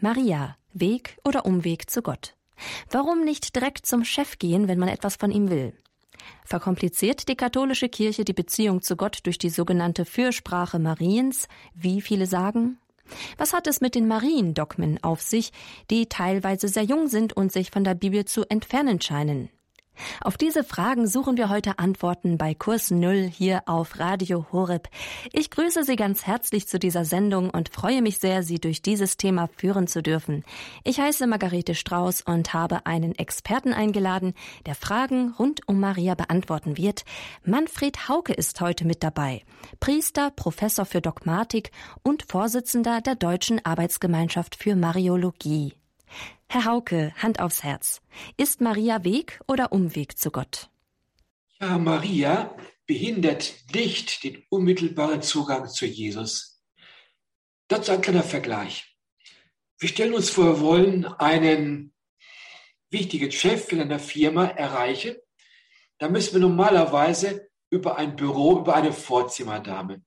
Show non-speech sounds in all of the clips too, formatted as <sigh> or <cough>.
Maria, Weg oder Umweg zu Gott? Warum nicht direkt zum Chef gehen, wenn man etwas von ihm will? Verkompliziert die katholische Kirche die Beziehung zu Gott durch die sogenannte Fürsprache Mariens, wie viele sagen? Was hat es mit den Mariendogmen auf sich, die teilweise sehr jung sind und sich von der Bibel zu entfernen scheinen? Auf diese Fragen suchen wir heute Antworten bei Kurs Null hier auf Radio Horeb. Ich grüße Sie ganz herzlich zu dieser Sendung und freue mich sehr, Sie durch dieses Thema führen zu dürfen. Ich heiße Margarete Strauß und habe einen Experten eingeladen, der Fragen rund um Maria beantworten wird. Manfred Hauke ist heute mit dabei. Priester, Professor für Dogmatik und Vorsitzender der Deutschen Arbeitsgemeinschaft für Mariologie. Herr Hauke, Hand aufs Herz. Ist Maria Weg oder Umweg zu Gott? Ja, Maria behindert nicht den unmittelbaren Zugang zu Jesus. Dazu ein kleiner Vergleich. Wir stellen uns vor, wir wollen einen wichtigen Chef in einer Firma erreichen. Da müssen wir normalerweise über ein Büro, über eine Vorzimmerdame.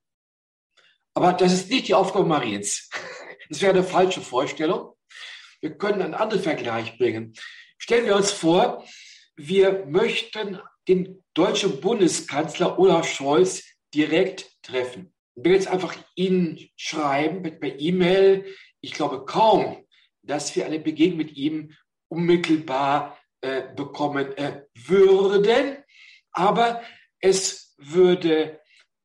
Aber das ist nicht die Aufgabe Mariens. Das wäre eine falsche Vorstellung. Wir können einen anderen Vergleich bringen. Stellen wir uns vor, wir möchten den deutschen Bundeskanzler Olaf Scholz direkt treffen. Ich will jetzt einfach Ihnen schreiben per E-Mail. Ich glaube kaum, dass wir eine Begegnung mit ihm unmittelbar äh, bekommen äh, würden. Aber es würde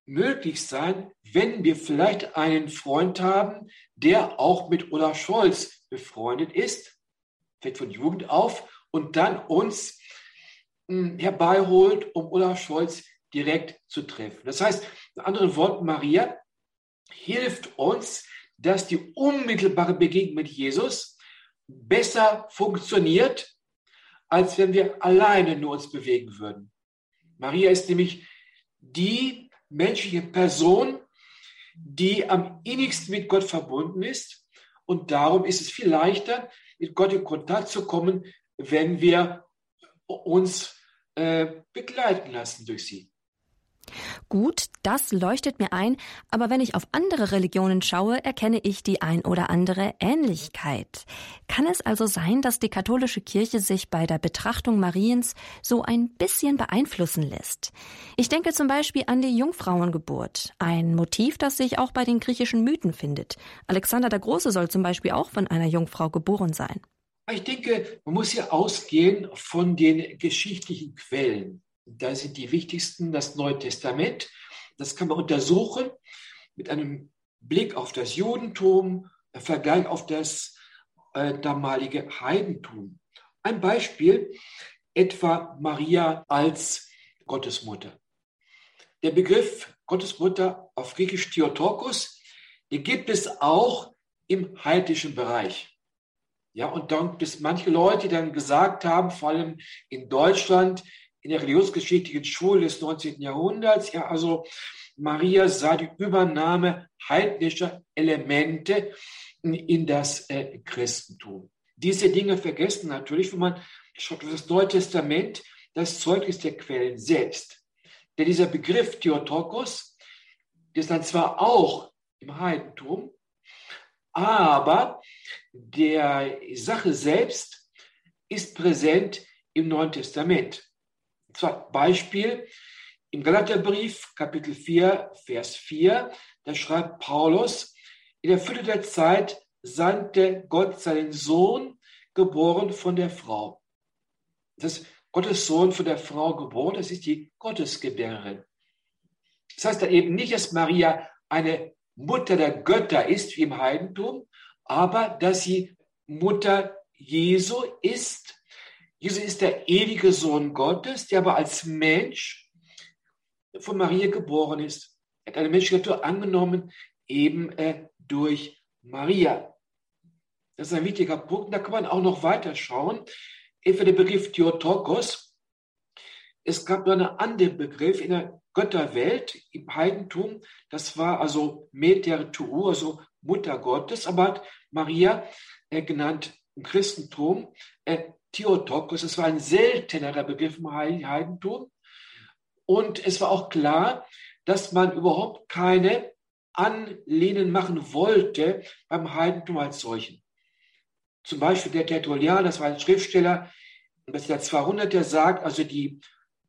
möglich sein, wenn wir vielleicht einen Freund haben, der auch mit Olaf Scholz befreundet ist, vielleicht von Jugend auf, und dann uns hm, herbeiholt, um Olaf Scholz direkt zu treffen. Das heißt, in anderen Worten, Maria hilft uns, dass die unmittelbare Begegnung mit Jesus besser funktioniert, als wenn wir alleine nur uns bewegen würden. Maria ist nämlich die menschliche Person, die am innigsten mit Gott verbunden ist und darum ist es viel leichter, mit Gott in Kontakt zu kommen, wenn wir uns äh, begleiten lassen durch sie. Gut, das leuchtet mir ein, aber wenn ich auf andere Religionen schaue, erkenne ich die ein oder andere Ähnlichkeit. Kann es also sein, dass die katholische Kirche sich bei der Betrachtung Mariens so ein bisschen beeinflussen lässt? Ich denke zum Beispiel an die Jungfrauengeburt, ein Motiv, das sich auch bei den griechischen Mythen findet. Alexander der Große soll zum Beispiel auch von einer Jungfrau geboren sein. Ich denke, man muss hier ausgehen von den geschichtlichen Quellen. Da sind die wichtigsten das Neue Testament. Das kann man untersuchen mit einem Blick auf das Judentum, Vergleich auf das äh, damalige Heidentum. Ein Beispiel, etwa Maria als Gottesmutter. Der Begriff Gottesmutter auf Griechisch Theotokos, den gibt es auch im heidnischen Bereich. Ja, und dann gibt es manche Leute, die dann gesagt haben, vor allem in Deutschland, in der religionsgeschichtlichen Schule des 19. Jahrhunderts. Ja, also Maria sah die Übernahme heidnischer Elemente in das äh, Christentum. Diese Dinge vergessen natürlich, wenn man schaut auf das Neue Testament, das Zeugnis der Quellen selbst. Denn dieser Begriff Theotokos, der ist dann zwar auch im Heidentum, aber der Sache selbst ist präsent im Neuen Testament. Beispiel im Galaterbrief, Kapitel 4, Vers 4, da schreibt Paulus, in der Fülle der Zeit sandte Gott seinen Sohn, geboren von der Frau. Das ist Gottes Sohn von der Frau geboren, das ist die Gottesgebärerin. Das heißt da eben nicht, dass Maria eine Mutter der Götter ist, wie im Heidentum, aber dass sie Mutter Jesu ist, Jesus ist der ewige Sohn Gottes, der aber als Mensch von Maria geboren ist. Er hat eine menschliche Natur angenommen, eben äh, durch Maria. Das ist ein wichtiger Punkt. Da kann man auch noch weiter schauen. Etwa der Begriff Theotokos. Es gab noch einen anderen Begriff in der Götterwelt, im Heidentum. Das war also Meter Tuhu, also Mutter Gottes. Aber hat Maria äh, genannt im Christentum äh, Theotokos. Es war ein seltenerer Begriff im Heidentum. Und es war auch klar, dass man überhaupt keine Anlehnen machen wollte beim Heidentum als solchen. Zum Beispiel der Tertullian, das war ein Schriftsteller, das der 200, der sagt, also die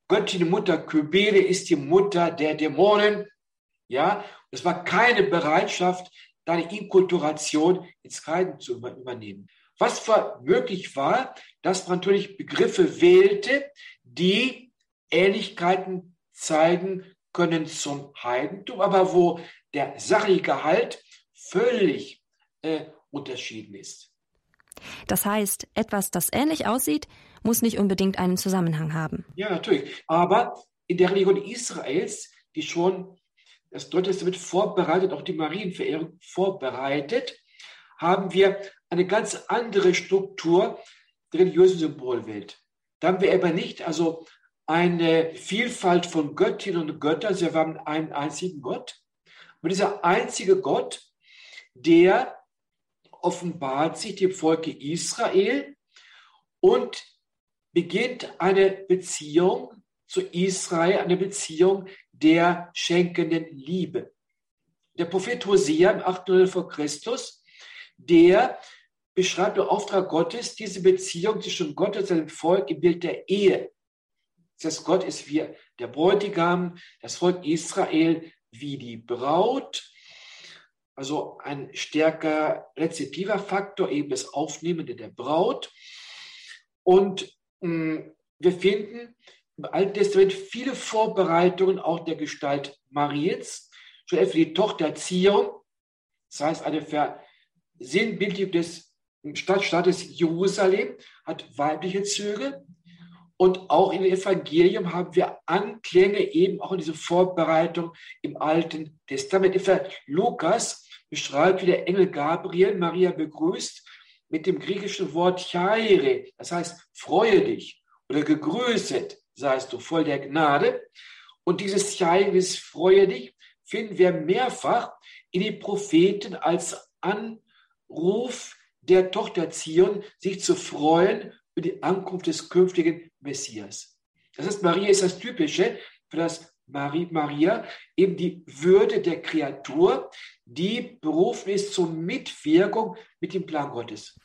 Göttin Mutter Kybele ist die Mutter der Dämonen. Ja, es war keine Bereitschaft, deine Inkulturation ins Reinen zu übernehmen. Was war möglich war, dass man natürlich Begriffe wählte, die Ähnlichkeiten zeigen können zum Heidentum, aber wo der sachliche Gehalt völlig äh, unterschieden ist. Das heißt, etwas, das ähnlich aussieht, muss nicht unbedingt einen Zusammenhang haben. Ja, natürlich. Aber in der Religion Israels, die schon das Neue Testament vorbereitet, auch die Marienverehrung vorbereitet, haben wir eine ganz andere Struktur der religiösen Symbolwelt. Da haben wir aber nicht also eine Vielfalt von Göttinnen und Göttern, sie haben einen einzigen Gott. Aber dieser einzige Gott, der offenbart sich dem Volke Israel und beginnt eine Beziehung zu Israel, eine Beziehung der schenkenden Liebe. Der Prophet Hosea im 800 vor Christus, der beschreibt im Auftrag Gottes diese Beziehung zwischen Gott und seinem Volk im Bild der Ehe. Das heißt, Gott ist wie der Bräutigam, das Volk Israel wie die Braut. Also ein stärker rezeptiver Faktor, eben das Aufnehmende der Braut. Und mh, mm, wir finden im Alten Testament viele Vorbereitungen auch der Gestalt Mariens, schon für die Tochterziehung, das heißt eine Versinnbildlichung des Stadtstaates Jerusalem, hat weibliche Züge. Und auch im Evangelium haben wir Anklänge eben auch in diese Vorbereitung im Alten Testament. Lukas beschreibt, wie der Engel Gabriel Maria begrüßt mit dem griechischen Wort Chaire, das heißt, freue dich oder gegrüßet seist du voll der Gnade. Und dieses Chaire, freue dich, finden wir mehrfach in den Propheten als Anruf der Tochter Zion, sich zu freuen über die Ankunft des künftigen Messias. Das heißt, Maria ist das Typische für das Marie, Maria, eben die Würde der Kreatur, die berufen ist zur Mitwirkung mit dem Plan Gottes.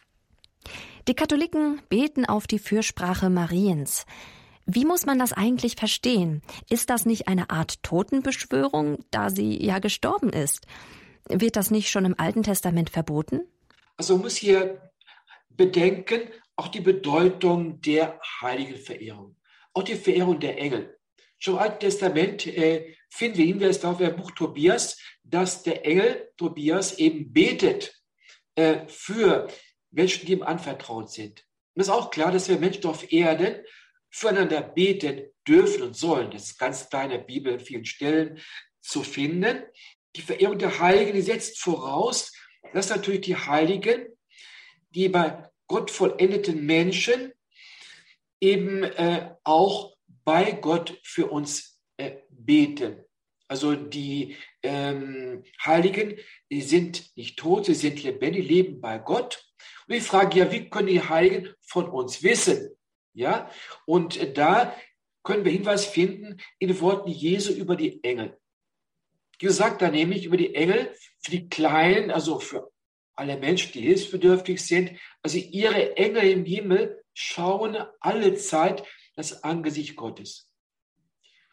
Die Katholiken beten auf die Fürsprache Mariens. Wie muss man das eigentlich verstehen? Ist das nicht eine Art Totenbeschwörung, da sie ja gestorben ist? Wird das nicht schon im Alten Testament verboten? Also man muss hier bedenken, auch die Bedeutung der heiligen Verehrung, auch die Verehrung der Engel. Schon im Alten Testament äh, finden wir Hinweis darauf im Buch Tobias, dass der Engel Tobias eben betet äh, für Menschen, die ihm anvertraut sind. Und es ist auch klar, dass wir Menschen auf Erden füreinander beten dürfen und sollen. Das ist ganz klar in der Bibel in vielen Stellen zu finden. Die Verehrung der Heiligen setzt voraus, dass natürlich die Heiligen, die bei Gott vollendeten Menschen eben äh, auch bei Gott für uns äh, beten. Also die ähm, Heiligen, die sind nicht tot, sie sind lebendig, leben bei Gott. Und ich frage ja, wie können die Heiligen von uns wissen? Ja, und äh, da können wir Hinweis finden in den Worten Jesu über die Engel. Jesus sagt da nämlich über die Engel, für die Kleinen, also für alle Menschen, die hilfsbedürftig sind, also ihre Engel im Himmel schauen alle Zeit das Angesicht Gottes.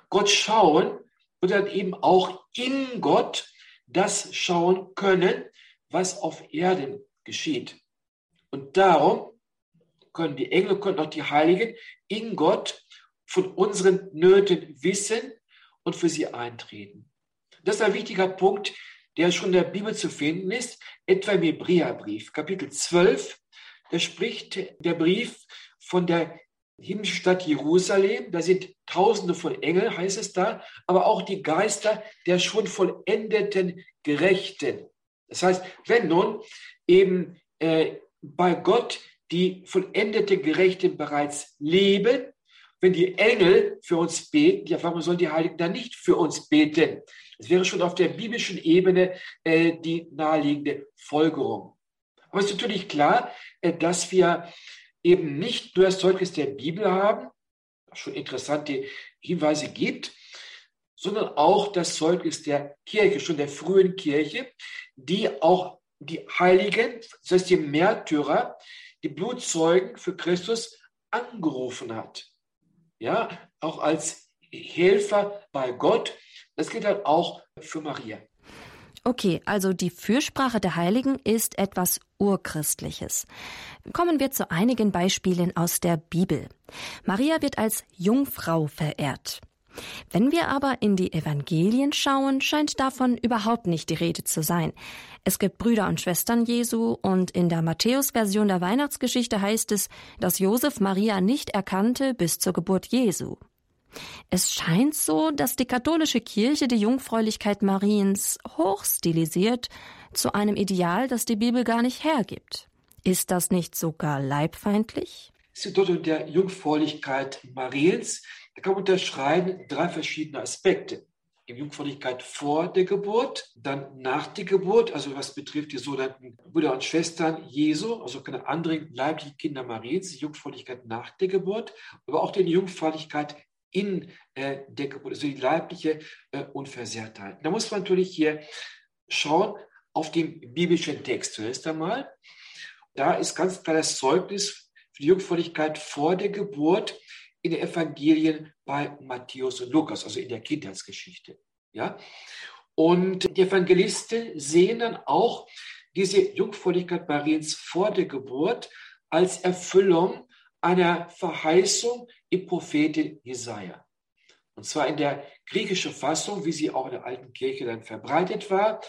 Gott schauen und dann eben auch in Gott das schauen können, was auf Erden geschieht. Und darum können die Engel, können auch die Heiligen in Gott von unseren Nöten wissen und für sie eintreten. Das ist ein wichtiger Punkt, der schon in der Bibel zu finden ist, etwa im Hebräerbrief, Kapitel 12. Da spricht der Brief von der himmlischen Stadt Jerusalem. Da sind Tausende von Engeln, heißt es da, aber auch die Geister der schon vollendeten Gerechten. Das heißt, wenn nun eben äh, bei Gott die vollendete Gerechten bereits leben. Wenn die Engel für uns beten, ja, warum sollen die Heiligen dann nicht für uns beten? Das wäre schon auf der biblischen Ebene äh, die naheliegende Folgerung. Aber es ist natürlich klar, äh, dass wir eben nicht nur das Zeugnis der Bibel haben, was schon interessante Hinweise gibt, sondern auch das Zeugnis der Kirche, schon der frühen Kirche, die auch die Heiligen, das heißt die Märtyrer, die Blutzeugen für Christus angerufen hat. Ja, auch als Helfer bei Gott. Das gilt halt auch für Maria. Okay, also die Fürsprache der Heiligen ist etwas Urchristliches. Kommen wir zu einigen Beispielen aus der Bibel. Maria wird als Jungfrau verehrt. Wenn wir aber in die Evangelien schauen, scheint davon überhaupt nicht die Rede zu sein. Es gibt Brüder und Schwestern Jesu und in der Matthäus-Version der Weihnachtsgeschichte heißt es, dass Josef Maria nicht erkannte bis zur Geburt Jesu. Es scheint so, dass die katholische Kirche die Jungfräulichkeit Mariens hochstilisiert zu einem Ideal, das die Bibel gar nicht hergibt. Ist das nicht sogar leibfeindlich? Die Bedeutung der Jungfräulichkeit Mariens, da kann man unterscheiden drei verschiedene Aspekte. Die Jungfräulichkeit vor der Geburt, dann nach der Geburt, also was betrifft die sogenannten Brüder und Schwestern Jesu, also keine anderen leiblichen Kinder Mariens, die Jungfräulichkeit nach der Geburt, aber auch die Jungfräulichkeit in äh, der Geburt, also die leibliche äh, Unversehrtheit. Da muss man natürlich hier schauen auf den biblischen Text zuerst einmal. Da ist ganz klar das Zeugnis für die Jungfräulichkeit vor der Geburt in den Evangelien bei Matthäus und Lukas, also in der Kindheitsgeschichte. Ja? Und die Evangelisten sehen dann auch diese Jungfräulichkeit Mariens vor der Geburt als Erfüllung einer Verheißung im Propheten Jesaja. Und zwar in der griechischen Fassung, wie sie auch in der alten Kirche dann verbreitet war.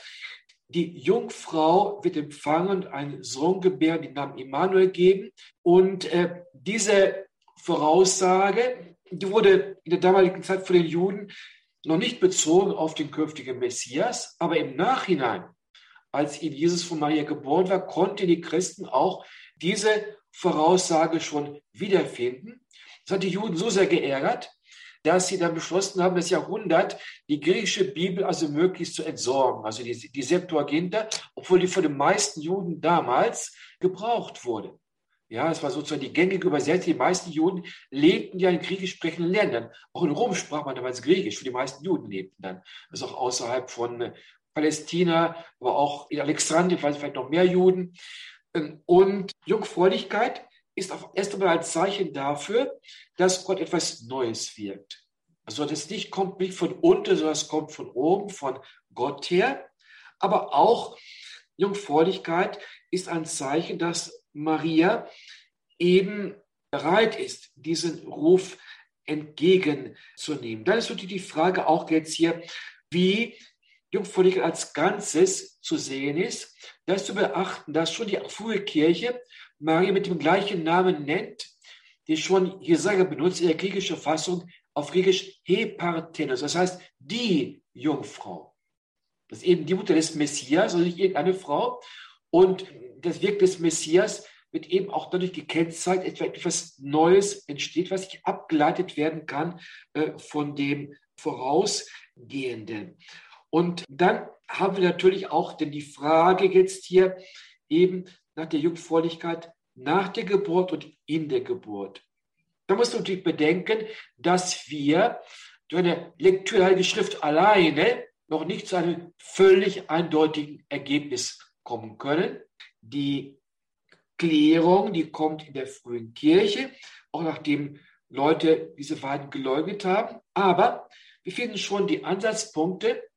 Die Jungfrau wird empfangen, einen Sohn gebären, den Namen Immanuel geben. Und äh, diese Voraussage, die wurde in der damaligen Zeit von den Juden noch nicht bezogen auf den künftigen Messias, aber im Nachhinein, als ihm Jesus von Maria geboren war, konnten die Christen auch diese Voraussage schon wiederfinden. Das hat die Juden so sehr geärgert, dass sie dann beschlossen haben, das Jahrhundert die griechische Bibel also möglichst zu entsorgen, also die, die Septuaginta, obwohl die von den meisten Juden damals gebraucht wurde. Ja, es war sozusagen die gängige Übersetzung. Die meisten Juden lebten ja in griechisch sprechenden Ländern. Auch in Rom sprach man damals Griechisch. Für die meisten Juden lebten dann. Also auch außerhalb von Palästina, aber auch in Alexandrien, vielleicht noch mehr Juden. Ähm, und Jungfräulichkeit ist auch erst einmal ein Zeichen dafür, dass Gott etwas Neues wirkt. Also das nicht kommt nicht von unten, sondern es kommt von oben, von Gott her. Aber auch Jungfräulichkeit ist ein Zeichen, dass Maria eben bereit ist, diesen Ruf entgegenzunehmen. Dann ist natürlich die Frage auch jetzt hier, wie Jungfräulichkeit als Ganzes zu sehen ist. Da ist zu beachten, dass schon die frühe Kirche Maria mit dem gleichen Namen nennt, die schon Jesaja benutzt in der griechischen Fassung auf Griechisch Heparthenos, das heißt die Jungfrau. Das ist eben die Mutter des Messias, also nicht irgendeine Frau. Und das Wirken des Messias wird eben auch dadurch gekennzeichnet, etwas Neues entsteht, was nicht abgeleitet werden kann äh, von dem Vorausgehenden. Und dann haben wir natürlich auch denn die Frage jetzt hier eben nach der Jungfräulichkeit nach der Geburt und in der Geburt. Da muss man natürlich bedenken, dass wir durch eine Lektüre der Schrift alleine noch nicht zu einem völlig eindeutigen Ergebnis kommen können. Die Klärung, die kommt in der frühen Kirche, auch nachdem Leute diese beiden geleugnet haben. Aber wir finden schon die Ansatzpunkte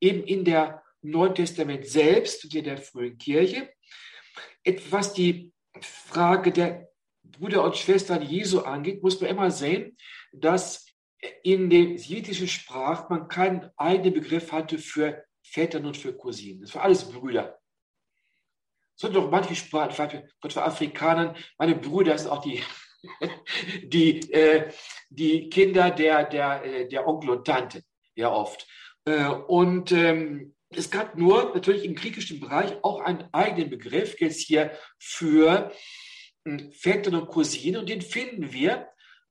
eben in der Neuen Testament selbst und in der frühen Kirche. Was die Frage der Brüder und Schwestern Jesu angeht, muss man immer sehen, dass in der jiddischen Sprache man keinen eigenen Begriff hatte für Vätern und für Cousinen. Das waren alles Brüder. So sind doch manche Sprachen, Gott für Afrikanern, meine Brüder sind auch die, <laughs> die, äh, die Kinder der, der, äh, der Onkel und Tante, ja oft. Äh, und ähm, es gab nur natürlich im griechischen Bereich auch einen eigenen Begriff jetzt hier für hm, Väter und Cousinen und den finden wir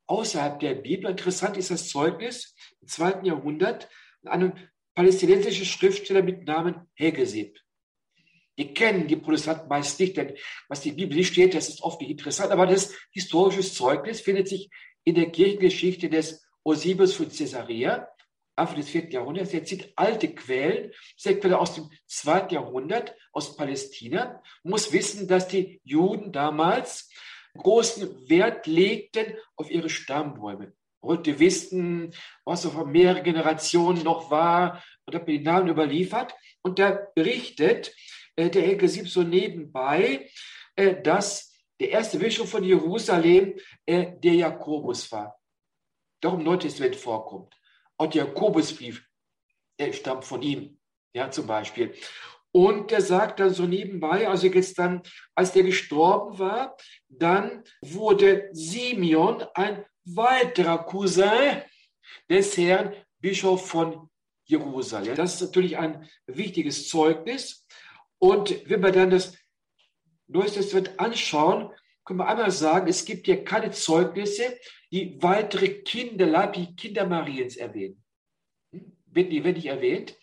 außerhalb der Bibel. Interessant ist das Zeugnis im zweiten Jahrhundert einem palästinensischen Schriftsteller mit Namen Hegesib. Die kennen die Protestanten meist nicht, denn was die Bibel nicht steht, das ist oft nicht interessant, aber das historische Zeugnis findet sich in der Kirchengeschichte des Eusebius von Caesarea Anfang des vierten Jahrhunderts. Er zieht alte Quellen, sehr Quelle aus dem zweiten Jahrhundert, aus Palästina. Muss wissen, dass die Juden damals großen Wert legten auf ihre Stammbäume. Heute wissen, was so vor mehreren Generationen noch war und hat mir die Namen überliefert. Und da berichtet äh, der Enkel Sieb so nebenbei, äh, dass der erste Bischof von Jerusalem äh, der Jakobus war. Doch im Neuen Testament vorkommt. Der Jakobusbrief der stammt von ihm, ja, zum Beispiel. Und der sagt dann so nebenbei, also jetzt dann, als der gestorben war, dann wurde Simeon ein weiterer Cousin des Herrn Bischof von Jerusalem. Das ist natürlich ein wichtiges Zeugnis. Und wenn wir dann das Neue Testament anschauen, können wir einmal sagen, es gibt hier keine Zeugnisse, die weitere Kinder, leibliche Kinder Mariens erwähnen. Hm? Wird die, wird nicht erwähnt.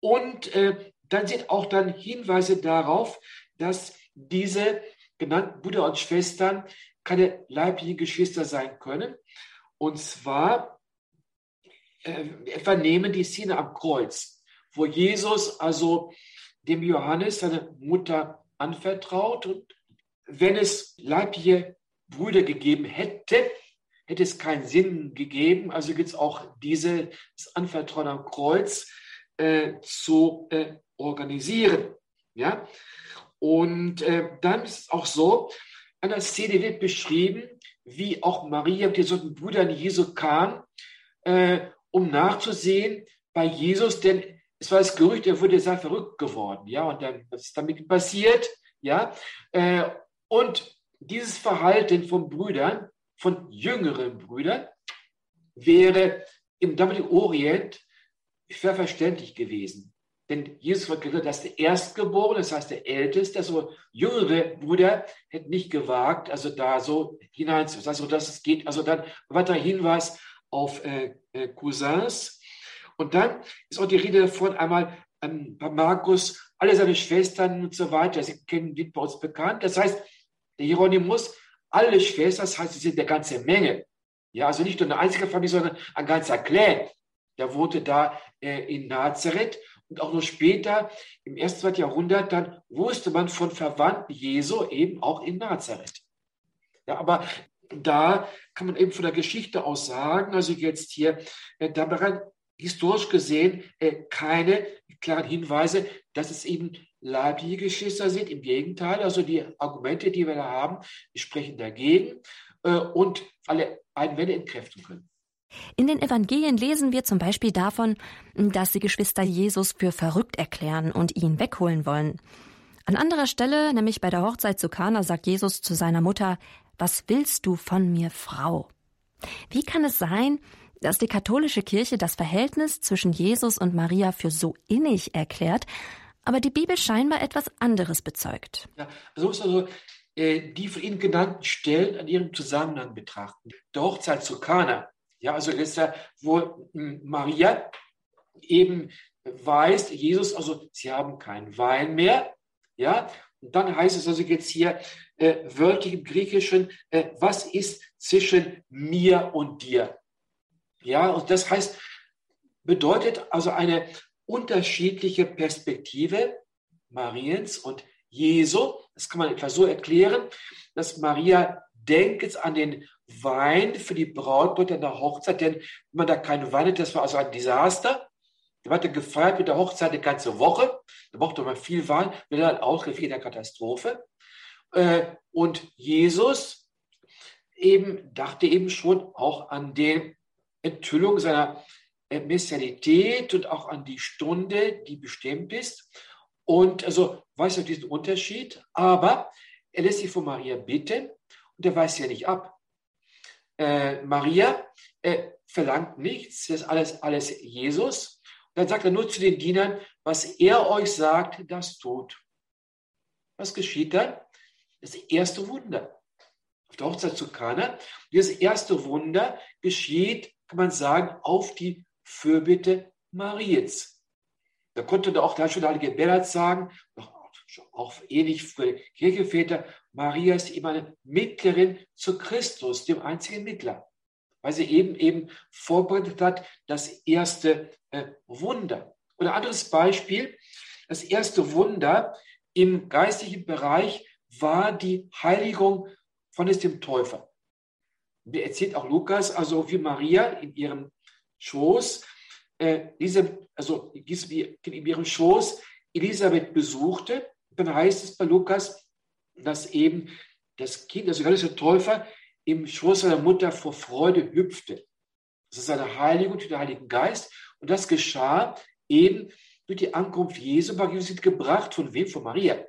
Und äh, dann sind auch dann Hinweise darauf, dass diese genannten Brüder und Schwestern keine leiblichen Geschwister sein können. Und zwar äh, etwa nehmen die Szene am Kreuz, wo Jesus also dem Johannes seine Mutter anvertraut und wenn es leibliche Brüder gegeben hätte, hätte es keinen Sinn gegeben. Also gibt es auch dieses Anvertrauen am Kreuz äh, zu äh, organisieren. Ja? Und äh, dann ist es auch so, an der Szene wird beschrieben, wie auch Maria mit den Brüdern Jesu kam, äh, um nachzusehen bei Jesus, denn es war das Gerücht, er wurde sehr verrückt geworden. Ja, und dann, was ist damit passiert? Ja, äh, und dieses Verhalten von Brüdern, von jüngeren Brüdern, wäre im damaligen Orient verständlich gewesen. Denn Jesus wird gesagt, dass der Erstgeborene, das heißt der Älteste, also jüngere Brüder, hätten nicht gewagt, also da so hineinzu. Also, dass es geht, also dann weiter Hinweis auf äh, äh, Cousins. Und dann ist auch die Rede davon einmal ähm, bei Markus, alle seine Schwestern und so weiter, sie kennen die bei uns bekannt. Das heißt, der Hieronymus, alle Schwestern, das heißt, sie sind eine ganze Menge. Ja, also nicht nur eine einzige Familie, sondern ein ganzer Clan. Der wohnte da äh, in Nazareth und auch noch später, im ersten, zweiten Jahrhundert, dann wusste man von Verwandten Jesu eben auch in Nazareth. Ja, aber da kann man eben von der Geschichte aus sagen, also jetzt hier, äh, da bereits historisch gesehen äh, keine klaren Hinweise, dass es eben leibliche Geschwister sind. Im Gegenteil, also die Argumente, die wir da haben, sprechen dagegen äh, und alle Einwände entkräften können. In den Evangelien lesen wir zum Beispiel davon, dass die Geschwister Jesus für verrückt erklären und ihn wegholen wollen. An anderer Stelle, nämlich bei der Hochzeit zu Kana, sagt Jesus zu seiner Mutter, Was willst du von mir, Frau? Wie kann es sein, dass die katholische Kirche das Verhältnis zwischen Jesus und Maria für so innig erklärt, aber die Bibel scheinbar etwas anderes bezeugt? Ja, so ist also äh, die von Ihnen genannten Stellen an ihrem Zusammenhang betrachten. Der Hochzeit zu Kana, ja, also ist ja, wo hm, Maria eben weiß, Jesus, also sie haben keinen Wein mehr, ja, und dann heißt es also jetzt hier äh, wörtlich im Griechischen, äh, was ist zwischen mir und dir? Ja, und das heißt, bedeutet also eine unterschiedliche Perspektive Mariens und Jesu. Das kann man etwa so erklären, dass Maria denkt jetzt an den Wein für die Brautmutter in der Hochzeit, denn wenn man da keinen Wein hat, das war also ein Desaster. Da wird gefeiert mit der Hochzeit eine ganze Woche. Da brauchte man viel Wein, wird dann Ausgriff in der Katastrophe. Äh, und Jesus eben dachte eben schon auch an die Enthüllung seiner äh, Messianität und auch an die Stunde, die bestimmt ist. Und also weiß er diesen Unterschied, aber er lässt sich von Maria bitten und er weiß ja nicht ab. Äh, Maria äh, verlangt nichts, das ist alles, alles Jesus. Und dann sagt er nur zu den Dienern, was er euch sagt, das tut. Was geschieht dann? Das erste Wunder. Auf der Hochzeit zu Kana. Dieses erste Wunder geschieht, kann man sagen, auf die Fürbitte Mariens. Da konnte auch da schon der heilige Bernhard sagen, auch ähnlich für Kirchenväter, Maria ist immer eine Mittlerin zu Christus, dem einzigen Mittler. weil sie eben eben vorbereitet hat, das erste äh, Wunder. Oder anderes Beispiel, das erste Wunder im geistlichen Bereich war die Heiligung von dem Täufer. Der erzählt auch Lukas, also wie Maria in ihrem Schoß, äh, diese, also in ihrem Schoß Elisabeth besuchte. Dann heißt es bei Lukas, dass eben das Kind, also Johannes der Täufer, im Schoß seiner Mutter vor Freude hüpfte. Das ist eine Heiligung durch den Heiligen Geist. Und das geschah eben durch die Ankunft Jesu. Jesus sind gebracht von wem? Von Maria.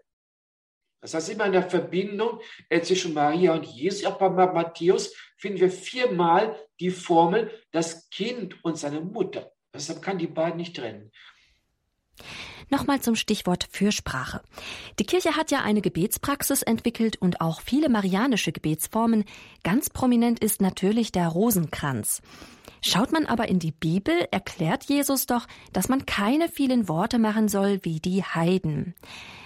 Das heißt, immer in der Verbindung äh, zwischen Maria und Jesus, auch bei Matthäus, finden wir viermal die Formel, das Kind und seine Mutter. Deshalb kann die beiden nicht trennen. Nochmal zum Stichwort Fürsprache. Die Kirche hat ja eine Gebetspraxis entwickelt und auch viele marianische Gebetsformen. Ganz prominent ist natürlich der Rosenkranz. Schaut man aber in die Bibel, erklärt Jesus doch, dass man keine vielen Worte machen soll wie die Heiden.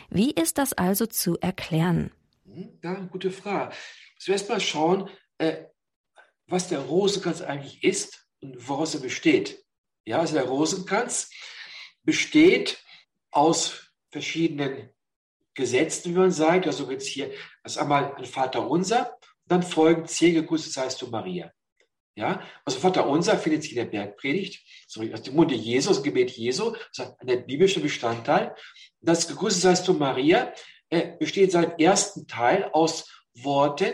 Wie ist das also zu erklären? Hm, ja, gute Frage. Zuerst mal schauen, äh, was der Rosenkranz eigentlich ist und woraus er besteht. Ja, also der Rosenkranz besteht aus verschiedenen Gesetzen, wie man sagt. Also jetzt hier, ist einmal ein Vater Unser, dann folgen zehn Gegrüßet seist du Maria. Ja, also Vater Unser findet sich in der Bergpredigt, so aus dem Munde Jesu, das Gebet Jesu, das ist ein biblischer Bestandteil. Das Gegrüßet seist du Maria äh, besteht seit ersten Teil aus Worten,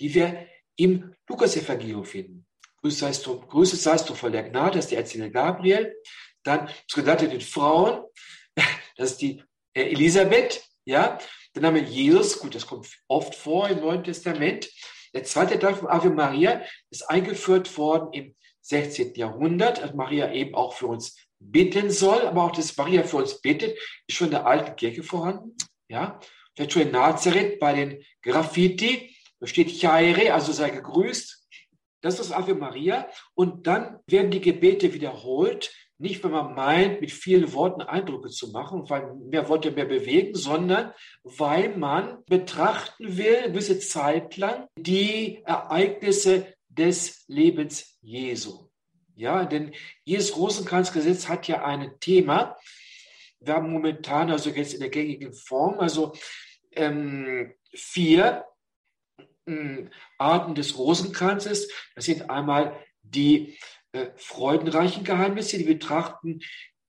die wir im Lukas-Evangelium finden. Grüße seist du, Grüße seist du voll der Gnade, das ist der Erzähler Gabriel. Dann das Gedachte den Frauen, <laughs> das ist die äh, Elisabeth, ja. Haben wir Jesus, gut, das kommt oft vor im Neuen Testament. Der zweite Teil von Ave Maria ist eingeführt worden im 16. Jahrhundert, als Maria eben auch für uns bitten soll, aber auch, dass Maria für uns bittet, ist schon in der alten Kirche vorhanden, ja. Vielleicht schon in Nazareth bei den Graffiti, da steht Chaire, also sei gegrüßt. Das ist Ave Maria. Und dann werden die Gebete wiederholt nicht, wenn man meint, mit vielen Worten Eindrücke zu machen, weil mehr Worte mehr bewegen, sondern weil man betrachten will, eine gewisse Zeit lang, die Ereignisse des Lebens Jesu. Ja, denn Jesus Rosenkranzgesetz hat ja ein Thema. Wir haben momentan, also jetzt in der gängigen Form, also ähm, vier Arten des Rosenkranzes. Das sind einmal die äh, freudenreichen Geheimnisse, die betrachten,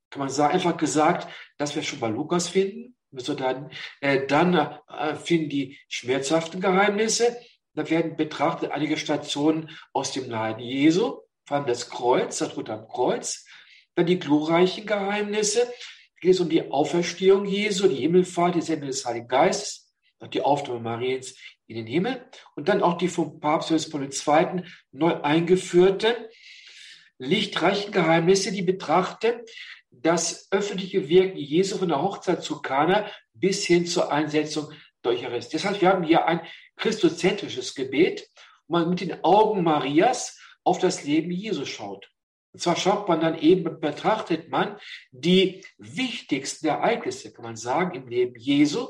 kann man sagen, einfach gesagt, dass wir schon bei Lukas finden. Dann, äh, dann äh, finden die schmerzhaften Geheimnisse. Da werden betrachtet einige Stationen aus dem Leiden Jesu, vor allem das Kreuz, das Tod am Kreuz. Dann die glorreichen Geheimnisse. Da geht es um die Auferstehung Jesu, die Himmelfahrt, die Sendung des Heiligen Geistes, die Aufnahme Mariens in den Himmel. Und dann auch die vom Papst Johannes Paul II. neu eingeführten lichtreichen Geheimnisse, die betrachten das öffentliche Wirken Jesu von der Hochzeit zu Kana bis hin zur Einsetzung der Eucharistie. Heißt, wir haben hier ein christozentrisches Gebet, wo man mit den Augen Marias auf das Leben Jesu schaut. Und zwar schaut man dann eben, betrachtet man die wichtigsten Ereignisse, kann man sagen, im Leben Jesu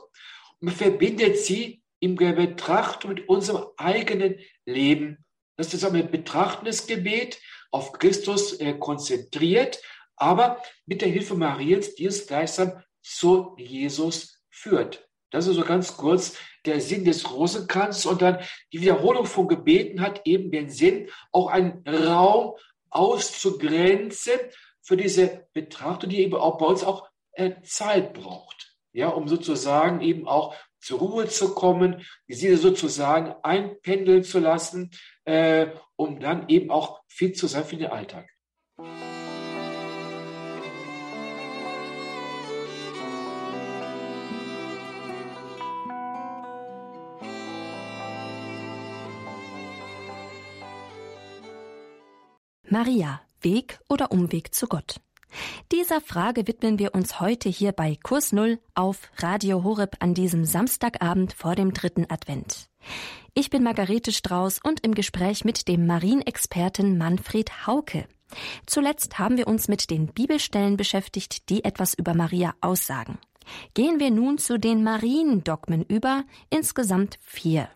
und verbindet sie im Betrachtung mit unserem eigenen Leben. Das ist ein betrachtendes Gebet, auf Christus äh, konzentriert, aber mit der Hilfe Mariens, die es gleichsam zu Jesus führt. Das ist so ganz kurz der Sinn des Rosenkranzes und dann die Wiederholung von Gebeten hat eben den Sinn, auch einen Raum auszugrenzen für diese Betrachtung, die eben auch bei uns auch äh, Zeit braucht. Ja, um sozusagen eben auch zur Ruhe zu kommen, Seele sozusagen einpendeln zu lassen, äh, um dann eben auch fit zu sein für den Alltag. Maria, Weg oder Umweg zu Gott? Dieser Frage widmen wir uns heute hier bei Kurs Null auf Radio Horeb an diesem Samstagabend vor dem dritten Advent. Ich bin Margarete Strauß und im Gespräch mit dem Marienexperten Manfred Hauke. Zuletzt haben wir uns mit den Bibelstellen beschäftigt, die etwas über Maria aussagen. Gehen wir nun zu den Mariendogmen über, insgesamt vier.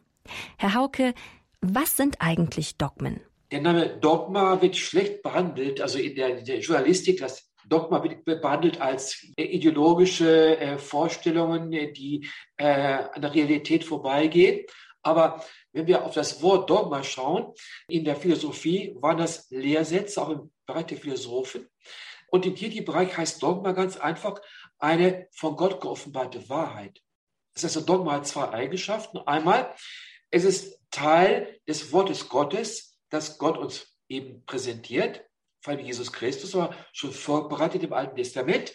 Herr Hauke, was sind eigentlich Dogmen? Der Name Dogma wird schlecht behandelt, also in der, in der Journalistik, das Dogma wird behandelt als ideologische äh, Vorstellungen, die äh, an der Realität vorbeigehen. Aber wenn wir auf das Wort Dogma schauen, in der Philosophie waren das Lehrsätze, auch im Bereich der Philosophen. Und im Kirchenbereich heißt Dogma ganz einfach eine von Gott geoffenbarte Wahrheit. Das heißt, ein Dogma hat zwei Eigenschaften. Einmal, es ist Teil des Wortes Gottes, das Gott uns eben präsentiert, vor allem Jesus Christus war schon vorbereitet im Alten Testament.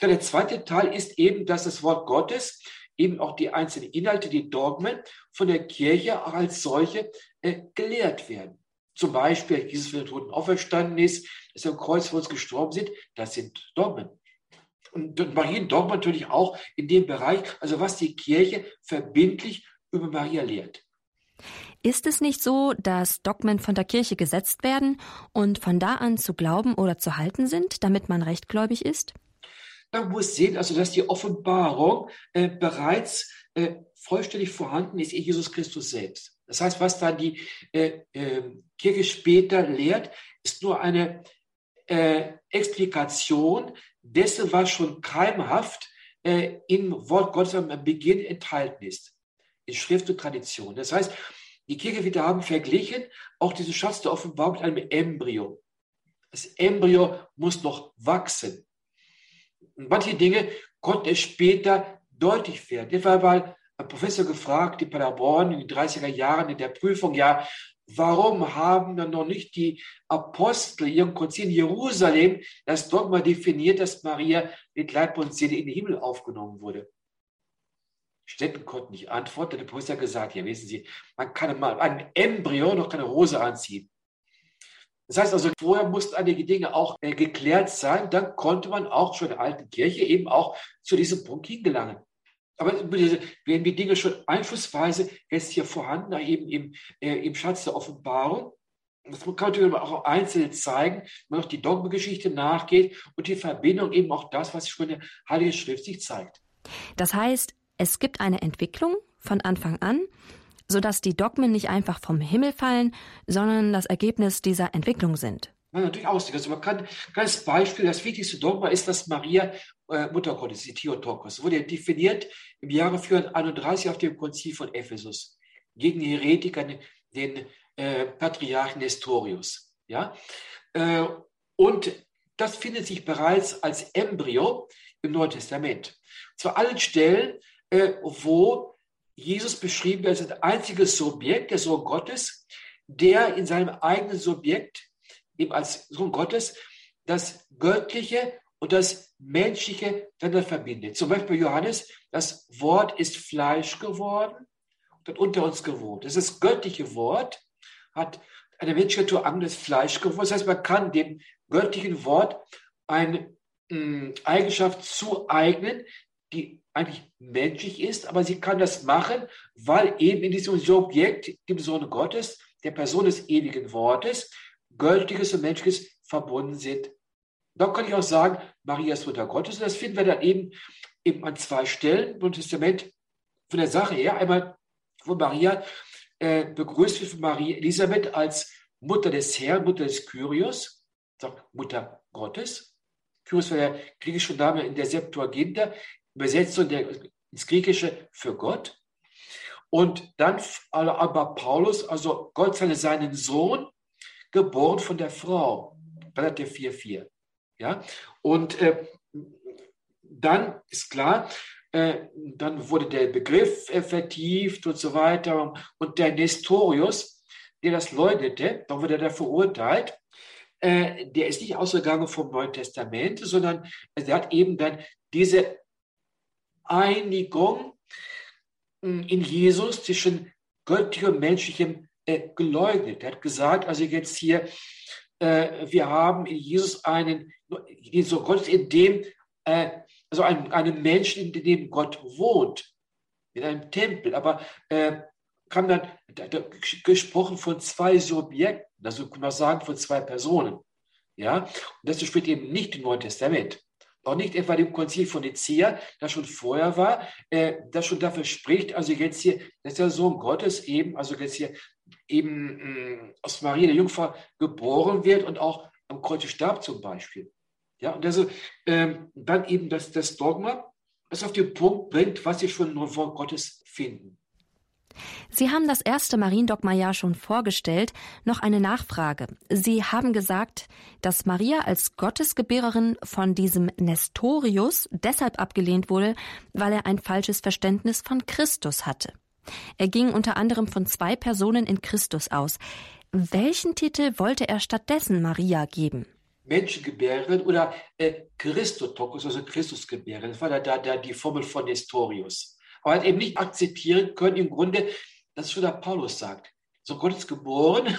Und der zweite Teil ist eben, dass das Wort Gottes eben auch die einzelnen Inhalte, die Dogmen von der Kirche auch als solche äh, gelehrt werden. Zum Beispiel, Jesus für den Toten auferstanden ist, dass er am Kreuz für uns gestorben sind, das sind Dogmen. Und, und Mariendogma natürlich auch in dem Bereich, also was die Kirche verbindlich über Maria lehrt. Ist es nicht so, dass Dogmen von der Kirche gesetzt werden und von da an zu glauben oder zu halten sind, damit man rechtgläubig ist? Man muss sehen, also dass die Offenbarung äh, bereits äh, vollständig vorhanden ist in Jesus Christus selbst. Das heißt, was dann die äh, ähm, Kirche später lehrt, ist nur eine äh, Explikation dessen, was schon keimhaft äh, im Wort Gottes am Beginn enthalten ist, in Schrift und Tradition. Das heißt, die Kirche wieder haben verglichen auch diesen Schatz der Offenbarung mit einem Embryo. Das Embryo muss noch wachsen. Und manche Dinge konnten es später deutlich werden. Etwa mal ein Professor gefragt, die Paderborn in den 30er Jahren in der Prüfung, ja, warum haben dann noch nicht die Apostel ihrem Konzil in Jerusalem das Dogma definiert, dass Maria mit Leib und Seele in den Himmel aufgenommen wurde? Städten konnten nicht antworten. Der Professor gesagt, ja, wissen Sie, man kann mal einem Embryo noch keine Hose anziehen. Das heißt also, vorher mussten einige Dinge auch äh, geklärt sein. Dann konnte man auch schon in der alten Kirche eben auch zu diesem Punkt hingelangen. Aber werden die Dinge schon einflussweise jetzt hier vorhanden, eben im, äh, im Schatz der Offenbarung. Das kann man natürlich auch einzeln zeigen, wenn man auch die Dogmengeschichte nachgeht und die Verbindung eben auch das, was schon in der Heilige Schrift sich zeigt. Das heißt, es gibt eine Entwicklung von Anfang an, sodass die Dogmen nicht einfach vom Himmel fallen, sondern das Ergebnis dieser Entwicklung sind. Ja, natürlich auch. Also man kann, ganz Beispiel, das wichtigste Dogma ist, dass Maria äh, Mutter die Theotokos, wurde definiert im Jahre 431 auf dem Konzil von Ephesus gegen die Heretiker, den äh, Patriarchen Nestorius. Ja? Äh, und das findet sich bereits als Embryo im Neuen Testament. Zu allen Stellen, äh, wo Jesus beschrieben wird als ein einziges Subjekt, der Sohn Gottes, der in seinem eigenen Subjekt, eben als Sohn Gottes, das Göttliche und das Menschliche miteinander verbindet. Zum Beispiel Johannes, das Wort ist Fleisch geworden und hat unter uns gewohnt. Das ist das göttliche Wort, hat eine menschliche Natur anderes Fleisch geworden. Das heißt, man kann dem göttlichen Wort eine mm, Eigenschaft zueignen, die eigentlich menschlich ist, aber sie kann das machen, weil eben in diesem Subjekt, dem Sohn Gottes, der Person des ewigen Wortes, Göttliches und Menschliches verbunden sind. Da kann ich auch sagen, Maria ist Mutter Gottes. Und das finden wir dann eben, eben an zwei Stellen im Testament von der Sache her. Einmal, wo Maria äh, begrüßt wird von Maria Elisabeth als Mutter des Herrn, Mutter des Kyrios, sagt Mutter Gottes. Kyrios war der griechische Name in der Septuaginta, Übersetzung ins Griechische für Gott. Und dann aber Paulus, also Gott sei seinen Sohn, geboren von der Frau, Galater 4,4. Ja? Und äh, dann ist klar, äh, dann wurde der Begriff äh, vertieft und so weiter. Und der Nestorius, der das leugnete, dann wurde er verurteilt. Äh, der ist nicht ausgegangen vom Neuen Testament, sondern er hat eben dann diese Einigung hm, in Jesus zwischen göttlichem und menschlichem äh, geleugnet. Er hat gesagt, also jetzt hier, äh, wir haben in Jesus einen, so Gott in dem, äh, also einen, einen Menschen, in dem Gott wohnt, in einem Tempel, aber äh, kam dann da, da, gesprochen von zwei Subjekten, also kann man sagen von zwei Personen. Ja, und das steht eben nicht im Neuen Testament. Auch nicht etwa dem Konzil von Nicea, das schon vorher war, äh, das schon dafür spricht, also jetzt hier, dass der Sohn Gottes eben, also jetzt hier eben mh, mm, aus Maria der Jungfrau geboren wird und auch am Kreuz starb zum Beispiel. Ja, und also ähm, dann eben das, das Dogma, das auf den Punkt bringt, was sie schon im Wort Gottes finden. Sie haben das erste Mariendogma ja schon vorgestellt. Noch eine Nachfrage. Sie haben gesagt, dass Maria als Gottesgebärerin von diesem Nestorius deshalb abgelehnt wurde, weil er ein falsches Verständnis von Christus hatte. Er ging unter anderem von zwei Personen in Christus aus. Welchen Titel wollte er stattdessen Maria geben? Menschengebärerin oder äh, Christotokos, also Christusgebärerin. Das war da, da, die Formel von Nestorius. Aber eben nicht akzeptieren können, im Grunde, das schon der Paulus sagt. So Gott ist geboren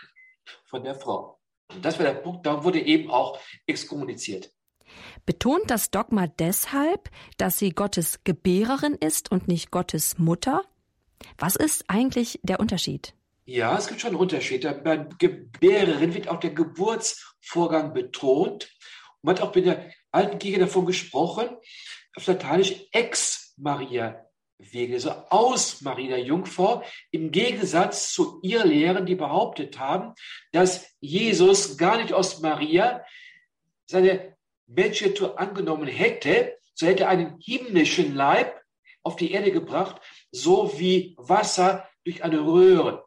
<laughs> von der Frau. Und das war der Punkt, da wurde eben auch exkommuniziert. Betont das Dogma deshalb, dass sie Gottes Gebärerin ist und nicht Gottes Mutter? Was ist eigentlich der Unterschied? Ja, es gibt schon einen Unterschied. Bei Gebärerin wird auch der Geburtsvorgang betont. Man hat auch in der alten Kirche davon gesprochen, auf Lateinisch ex Maria Wege, also aus Maria Jungfrau, im Gegensatz zu ihr Lehren, die behauptet haben, dass Jesus gar nicht aus Maria seine Menschennatur angenommen hätte, so hätte er einen himmlischen Leib auf die Erde gebracht, so wie Wasser durch eine Röhre.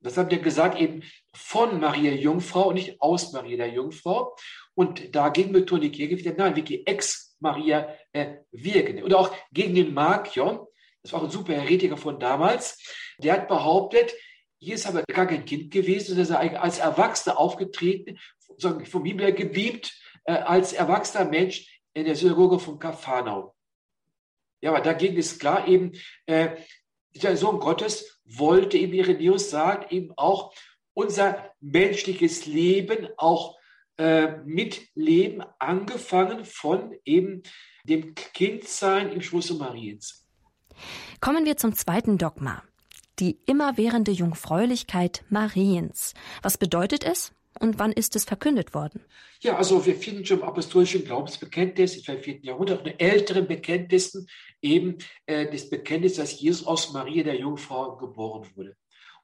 Das haben wir gesagt, eben von Maria Jungfrau und nicht aus Maria der Jungfrau. Und dagegen betont die Kirche wieder, nein, wie ex Maria äh, wirken. Oder auch gegen den Markion, das war auch ein super Heretiker von damals, der hat behauptet, ist aber gar kein Kind gewesen, sondern er als Erwachsener aufgetreten, vom Himmel gebiebt, äh, als erwachsener Mensch in der Synagoge von Kaphanau. Ja, aber dagegen ist klar eben, äh, der Sohn Gottes wollte eben, Irenaeus sagt, eben auch unser menschliches Leben auch äh, mitleben, angefangen von eben dem Kindsein im Schoße Mariens. Kommen wir zum zweiten Dogma. Die immerwährende Jungfräulichkeit Mariens. Was bedeutet es und wann ist es verkündet worden? Ja, also wir finden schon im apostolischen Glaubensbekenntnis im 4. Jahrhundert, in älteren Bekenntnissen, eben äh, das Bekenntnis, dass Jesus aus Maria der Jungfrau geboren wurde.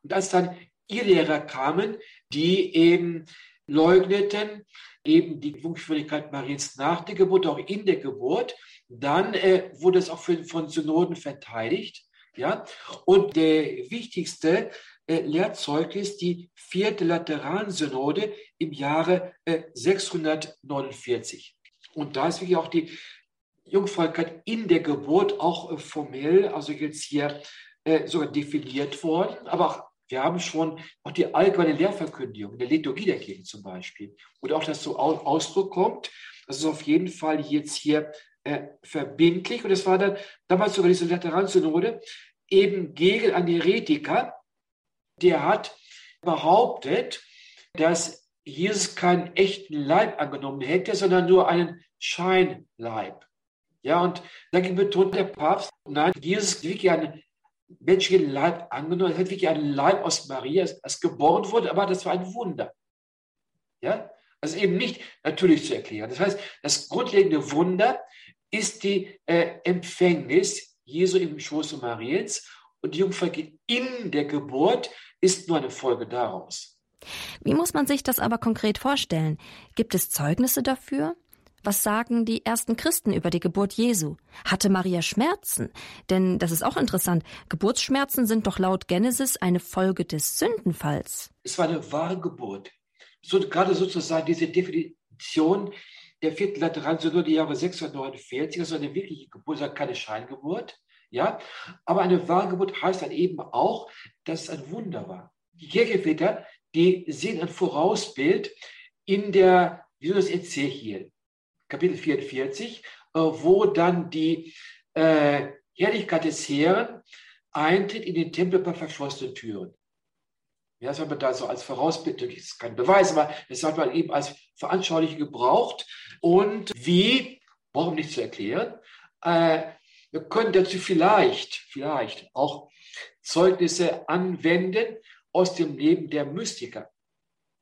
Und als dann Irrlehrer kamen, die eben leugneten eben die Jungfräulichkeit Mariens nach der Geburt, auch in der Geburt. Dann äh, wurde es auch für, von Synoden verteidigt. Ja? Und der wichtigste äh, Lehrzeugnis, die vierte Lateransynode im Jahre äh, 649. Und da ist wirklich auch die Jungfräulichkeit in der Geburt auch äh, formell, also jetzt hier äh, sogar definiert worden, aber auch wir haben schon auch die allgemeine Lehrverkündigung in der Liturgie der Kirche zum Beispiel. Und auch, dass so Ausdruck kommt, das ist auf jeden Fall jetzt hier äh, verbindlich. Und es war dann damals sogar diese Lateransynode eben gegen einen Heretiker, der hat behauptet, dass Jesus keinen echten Leib angenommen hätte, sondern nur einen Scheinleib. Ja, und dagegen betont der Papst, nein, Jesus ist wirklich ein menschlichen Leib angenommen. Es hat wirklich ein Leib aus Maria, das geboren wurde, aber das war ein Wunder. Ja, also eben nicht natürlich zu erklären. Das heißt, das grundlegende Wunder ist die äh, Empfängnis Jesu im Schoße Mariens und die Jungfrau in der Geburt ist nur eine Folge daraus. Wie muss man sich das aber konkret vorstellen? Gibt es Zeugnisse dafür? Was sagen die ersten Christen über die Geburt Jesu? Hatte Maria Schmerzen? Denn das ist auch interessant. Geburtsschmerzen sind doch laut Genesis eine Folge des Sündenfalls. Es war eine wahre Geburt. So, gerade sozusagen diese Definition der vierten Lateransynode die Jahre 649, das war eine wirkliche Geburt, keine Scheingeburt. Ja, aber eine wahre Geburt heißt dann eben auch, dass es ein Wunder war. Die Kirchenväter, die sehen ein Vorausbild in der, wie soll das Ezechiel? Kapitel 44, äh, wo dann die äh, Herrlichkeit des Herrn eintritt in den Tempel bei verschlossenen Türen. Ja, das hat man da so als Vorausbild, das ist kein Beweis, aber das hat man eben als veranschaulich gebraucht. Und wie, warum nicht zu erklären, äh, wir können dazu vielleicht, vielleicht auch Zeugnisse anwenden aus dem Leben der Mystiker.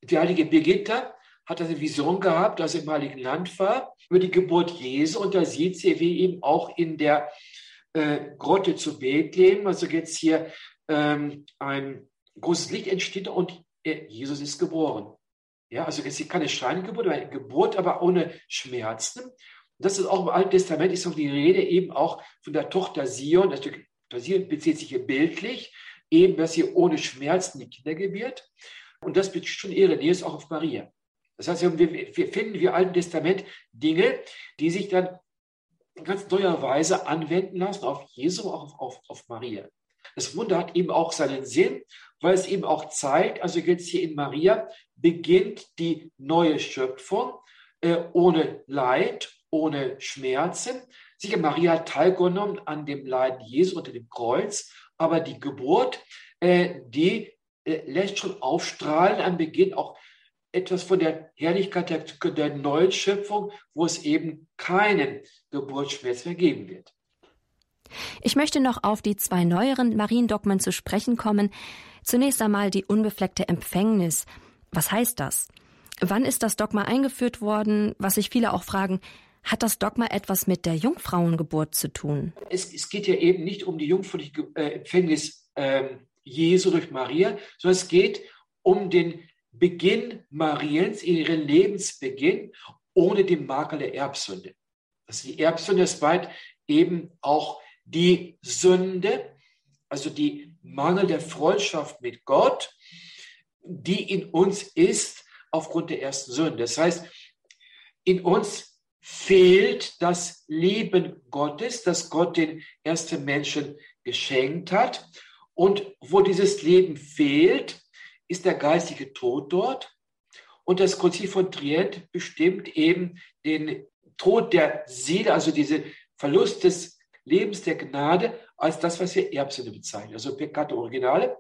Die heilige Birgitta hat eine Vision gehabt, als er im Heiligen Land war, über die Geburt Jesu. Und da sieht sie, wie eben auch in der äh, Grotte zu Bethlehem, also jetzt hier ähm, ein großes Licht entsteht und Jesus ist geboren. Ja, also es ist keine Scheingeburt, aber Geburt, aber ohne Schmerzen. Und das ist auch im Alten Testament ist auch die Rede eben auch von der Tochter Sion. Das Sion bezieht sich hier bildlich, eben, dass sie ohne Schmerzen die Kinder gebiert. Und das bezieht schon ihre Nähe auch auf Maria. Das heißt, wir, finden im Alten Testament Dinge, die sich dann in ganz neuer Weise anwenden lassen auf Jesu, auch auf, auf, auf Maria. Das Wunder hat eben auch seinen Sinn, weil es eben auch zeigt, also jetzt hier in Maria beginnt die neue Schöpfung äh, ohne Leid, ohne Schmerzen. Sicher, Maria hat teilgenommen an dem Leiden Jesu unter dem Kreuz, aber die Geburt, äh, die äh, lässt schon aufstrahlen am Beginn auch etwas von der Herrlichkeit der, der neuen Schöpfung, wo es eben keinen Geburtsschmerz mehr geben wird. Ich möchte noch auf die zwei neueren Mariendogmen zu sprechen kommen. Zunächst einmal die unbefleckte Empfängnis. Was heißt das? Wann ist das Dogma eingeführt worden? Was sich viele auch fragen, hat das Dogma etwas mit der Jungfrauengeburt zu tun? Es, es geht ja eben nicht um die jungfräuliche äh, Empfängnis äh, Jesu durch Maria, sondern es geht um den Beginn Mariens, ihren Lebensbeginn ohne den Makel der Erbsünde. Also die Erbsünde ist weit eben auch die Sünde, also die Mangel der Freundschaft mit Gott, die in uns ist aufgrund der ersten Sünde. Das heißt, in uns fehlt das Leben Gottes, das Gott den ersten Menschen geschenkt hat. Und wo dieses Leben fehlt, ist der geistige Tod dort. Und das Konzil von Trient bestimmt eben den Tod der Seele, also diese Verlust des Lebens der Gnade, als das, was wir Erbsünde bezeichnen, also Peccato Originale.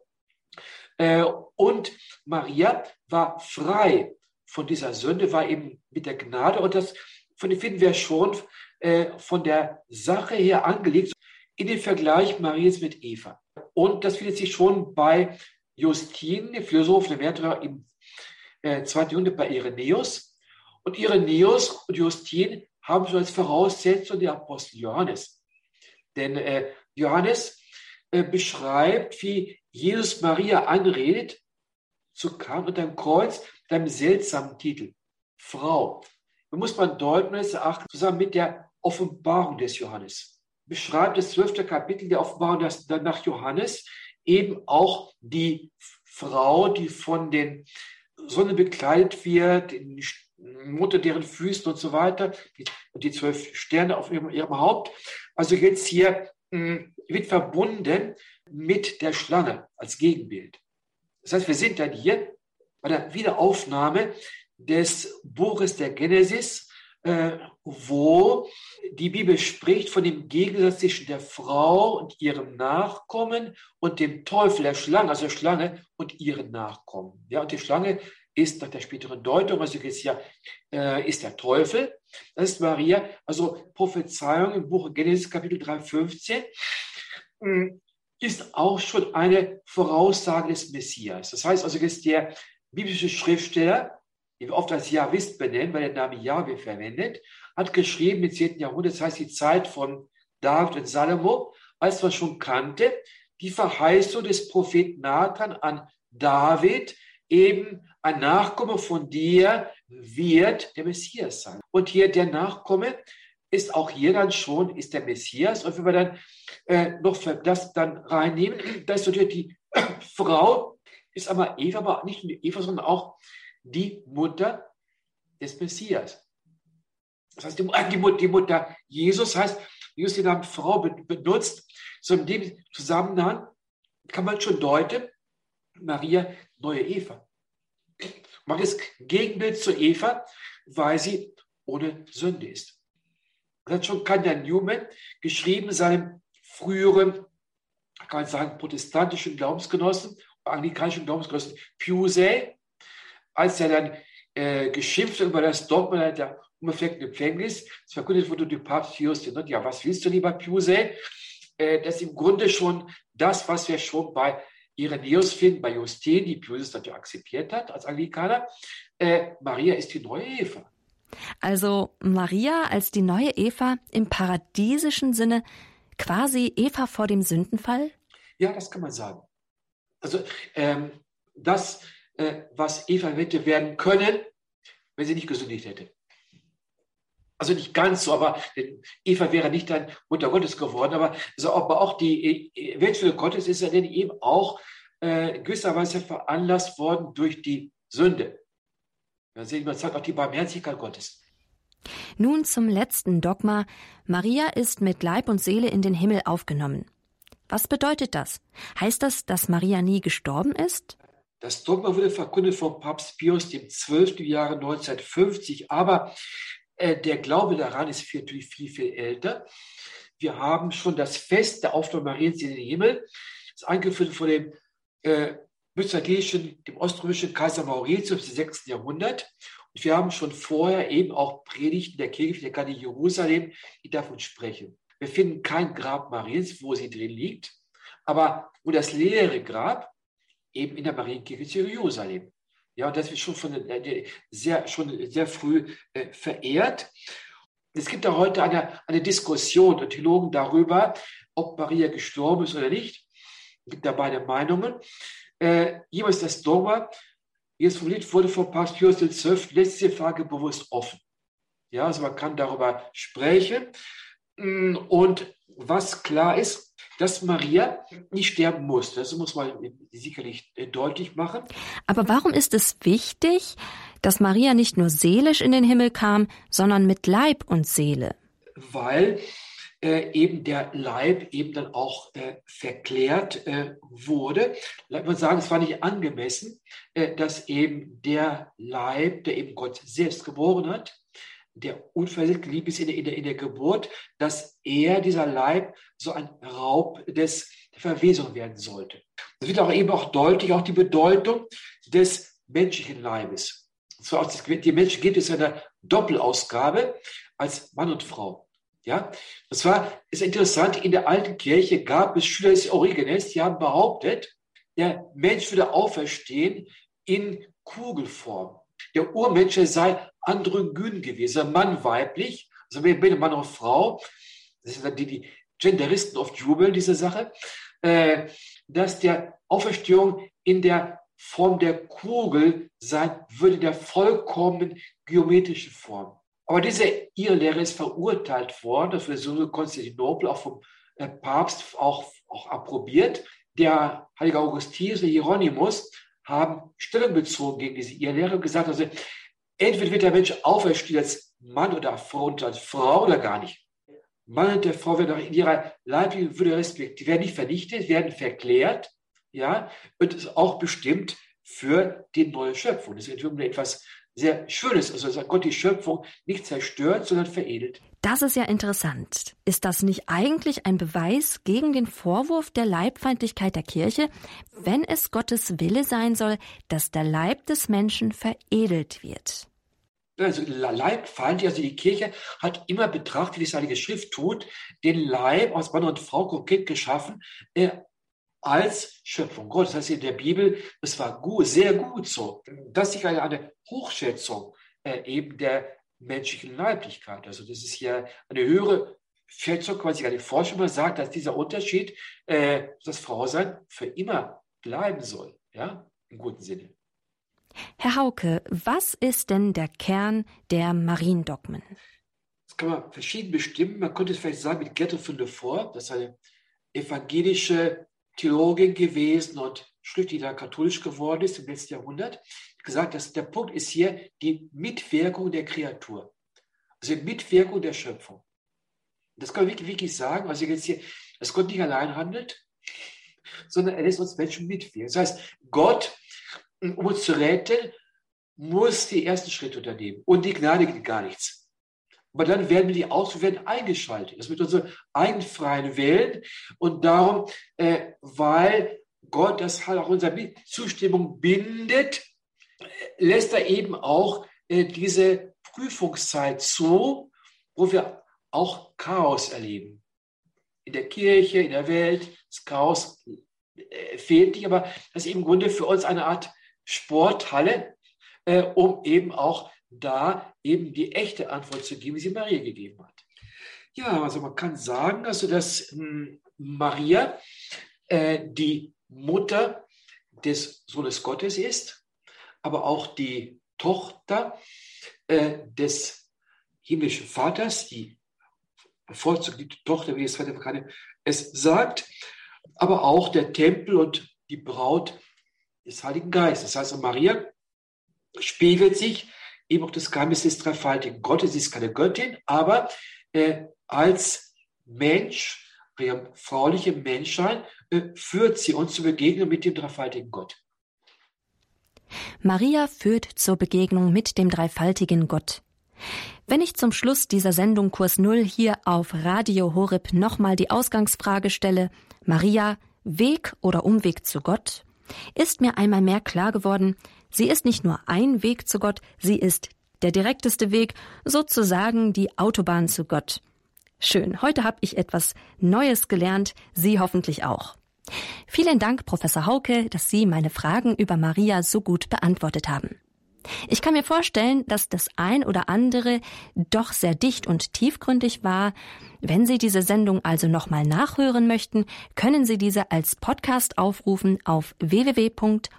Äh, und Maria war frei von dieser Sünde, war eben mit der Gnade. Und das finden wir schon äh, von der Sache her angelegt in den Vergleich Marias mit Eva. Und das findet sich schon bei Justin, der Philosoph, der Märtyrer im äh, zweiten Jahrhundert bei Irenäus. Und Irenäus und Justin haben so als Voraussetzung den Apostel Johannes. Denn äh, Johannes äh, beschreibt, wie Jesus Maria anredet zu Kahn und am Kreuz mit einem seltsamen Titel. Frau. Da muss man deuten, es erachten, zusammen mit der Offenbarung des Johannes. Beschreibt das zwölfte Kapitel der Offenbarung nach Johannes eben auch die Frau, die von den Sonne bekleidet wird, die Mutter deren Füßen und so weiter, die, die zwölf Sterne auf ihrem, ihrem Haupt. Also jetzt hier mh, hm, wird verbunden mit der Schlange als Gegenbild. Das heißt, wir sind dann hier bei der Wiederaufnahme des Buches der Genesis, wo die Bibel spricht von dem Gegensatz zwischen der Frau und ihrem Nachkommen und dem Teufel, der Schlange, also der Schlange und ihren Nachkommen. Ja, und die Schlange ist nach der späteren Deutung, also ist ja, äh, ist der Teufel. Das ist Maria, also Prophezeiung im Buch Genesis Kapitel 3, 15, hm, ist auch schon eine Voraussage des Messias. Das heißt also, ist der biblische Schriftsteller, oft als Jahwist benennen, weil der Name Jahwe verwendet, hat geschrieben im 10. Jahrhundert, das heißt die Zeit von David und Salomo, als man schon kannte, die Verheißung des Propheten Nathan an David, eben ein Nachkomme von dir wird der Messias sein. Und hier der Nachkomme ist auch hier dann schon, ist der Messias. Und wenn wir dann äh, noch das dann reinnehmen, da ist natürlich die <clears throat> Frau, ist aber Eva, aber nicht nur Eva, sondern auch die Mutter des Messias. Das heißt, die, die, die Mutter Jesus heißt, Jesus den Namen Frau benutzt, so in dem Zusammenhang kann man schon deuten, Maria, neue Eva. Macht das Gegenbild zu Eva, weil sie ohne Sünde ist. Das hat schon Kanda Newman geschrieben, seinem früheren, kann man sagen, protestantischen Glaubensgenossen, anglikanischen Glaubensgenossen Pusey, als er dann äh, geschimpft über das Dogma der unbefleckten Empfängnis, es verkündet wurde durch Papst Pius X. Ja, was willst du, lieber Pusey? Äh, das ist im Grunde schon das, was wir schon bei Irenäus finden, bei Justin, die Pius natürlich akzeptiert hat als Anglikaner. Äh, Maria ist die neue Eva. Also Maria als die neue Eva im paradiesischen Sinne, quasi Eva vor dem Sündenfall? Ja, das kann man sagen. Also ähm, das, äh, was Eva hätte werden können, wenn sie nicht gesündigt hätte. Also nicht ganz so, aber Eva wäre nicht dann Mutter Gottes geworden, aber, also, aber auch die Eventuelle Gottes ist ja dann eben auch äh, gewisserweise veranlasst worden durch die Sünde. Da sehen wir, zeigt auch die Barmherzigkeit Gottes. Nun zum letzten Dogma. Maria ist mit Leib und Seele in den Himmel aufgenommen. Was bedeutet das? Heißt das, dass Maria nie gestorben ist? Das Dogma wurde verkündet von Papst Pius XII. im Jahre 1950, aber äh, der Glaube daran ist natürlich viel, viel älter. Wir haben schon das Fest der Aufnahme Mariens in den Himmel, das eingeführt von dem äh, byzantinischen, dem oströmischen Kaiser Mauritius im 6. Jahrhundert. Und wir haben schon vorher eben auch Predigten der Kirche, der in Jerusalem, die davon sprechen. Wir finden kein Grab Mariens, wo sie drin liegt, aber wo das leere Grab eben in der Marienkirche Jerusalem. Ja, das wird schon von äh, sehr, schon sehr früh äh, verehrt. Es gibt auch heute eine, eine Diskussion der Theologen darüber, ob Maria gestorben ist oder nicht. Es gibt da beide Meinungen. Äh, jeweils das Dogma, wie es formuliert wurde von Papst Pius XII, diese Frage bewusst offen. Ja, also man kann darüber sprechen. Mm, und was klar ist, dass Maria nicht sterben muss. Das muss man sicherlich äh, deutlich machen. Aber warum ist es wichtig, dass Maria nicht nur seelisch in den Himmel kam, sondern mit Leib und Seele? Weil äh, eben der Leib eben dann auch äh, verklärt äh, wurde. Würde sagen, es war nicht angemessen, äh, dass eben der Leib, der eben Gott selbst geboren hat, der unversetzt geliebt ist in der, in, der, in der Geburt, dass er, dieser Leib, so ein Raub des, Verwesung werden sollte. Es wird auch eben auch deutlich, auch die Bedeutung des menschlichen Leibes. Und zwar die Menschen gibt es eine Doppelausgabe als Mann und Frau. Ja, das war, ist interessant, in der alten Kirche gab es Schüler des Origenes, die haben behauptet, der Mensch würde auferstehen in Kugelform. Der Urmensch sei androgyn gewesen, Mann weiblich, also weder Mann noch Frau. Das sind die, die Genderisten oft jubeln, diese Sache, äh, dass der Auferstehung in der Form der Kugel sein würde, der vollkommen geometrischen Form. Aber diese Irrlehre ist verurteilt worden, wurde so Konstantinopel auch vom äh, Papst auch, auch approbiert. Der heilige Augustinus, der Hieronymus, haben Stellung bezogen gegen diese Irrlehre und gesagt, also entweder wird der Mensch auferstehen als Mann oder Frau und als Frau oder gar nicht. Mann und der Frau werden auch in ihrer leiblichen Würde respektiert, werden nicht vernichtet, werden verklärt, ja, und ist auch bestimmt für die neue Schöpfung. Das ist etwas sehr Schönes. Also dass Gott die Schöpfung nicht zerstört, sondern veredelt. Das ist ja interessant. Ist das nicht eigentlich ein Beweis gegen den Vorwurf der Leibfeindlichkeit der Kirche, wenn es Gottes Wille sein soll, dass der Leib des Menschen veredelt wird? Also Leibfeindlich, also die Kirche hat immer betrachtet, wie es Heilige Schrift tut, den Leib aus Mann und Frau konkret geschaffen, äh, als Schöpfung Gottes. Das heißt in der Bibel, es war gut, sehr gut so. Das ist eine, eine Hochschätzung äh, eben der menschlichen Leiblichkeit. Also das ist ja eine höhere Schätzung, quasi eine Forschung mal sagt, dass dieser Unterschied, äh, das Frausein für immer bleiben soll. Ja, im guten Sinne. Herr Hauke, was ist denn der Kern der Mariendogmen? Das kann man verschieden bestimmen. Man könnte es vielleicht sagen mit Gertrud von Lefort, das ist eine evangelische Theologin gewesen und Schriftsteller katholisch geworden ist im letzten Jahrhundert, gesagt, dass der Punkt ist hier die Mitwirkung der Kreatur. Also die Mitwirkung der Schöpfung. Das kann man wirklich, wirklich sagen, also jetzt hier, dass Gott nicht allein handelt, <laughs> sondern er lässt uns Menschen mitwirken. Das heißt, Gott, um uns zu retten, muss die ersten Schritte unternehmen. Und die Gnade geht gar nichts. Aber dann werden wir die aus, werden eingeschaltet. Das mit unserer eigenen freien Welt. Und darum, äh, weil Gott das halt auch unsere Zustimmung bindet, lässt er eben auch äh, diese Prüfungszeit zu, wo wir auch Chaos erleben. In der Kirche, in der Welt, das Chaos äh, fehlt nicht, aber das ist im Grunde für uns eine Art Sporthalle, äh, um eben auch da eben die echte Antwort zu geben, wie sie Maria gegeben hat. Ja, also man kann sagen, also dass hm, Maria äh, die Mutter des Sohnes Gottes ist, aber auch die Tochter äh, des himmlischen Vaters, die bevorzugte Tochter, wie es Vater es sagt, aber auch der Tempel und die Braut des Heiligen Geistes. Das heißt, Maria spiegelt sich eben auch das Geheimnis des dreifaltigen Gottes. Sie ist keine Göttin, aber äh, als Mensch, ihre frauliche Menschheit, äh, führt sie uns zur Begegnung mit dem dreifaltigen Gott. Maria führt zur Begegnung mit dem dreifaltigen Gott. Wenn ich zum Schluss dieser Sendung Kurs Null hier auf Radio Horeb nochmal die Ausgangsfrage stelle, Maria, Weg oder Umweg zu Gott, ist mir einmal mehr klar geworden, sie ist nicht nur ein Weg zu Gott, sie ist der direkteste Weg, sozusagen die Autobahn zu Gott. Schön, heute habe ich etwas Neues gelernt, Sie hoffentlich auch. Vielen Dank, Professor Hauke, dass Sie meine Fragen über Maria so gut beantwortet haben. Ich kann mir vorstellen, dass das ein oder andere doch sehr dicht und tiefgründig war. Wenn Sie diese Sendung also nochmal nachhören möchten, können Sie diese als Podcast aufrufen auf www.horeb.org.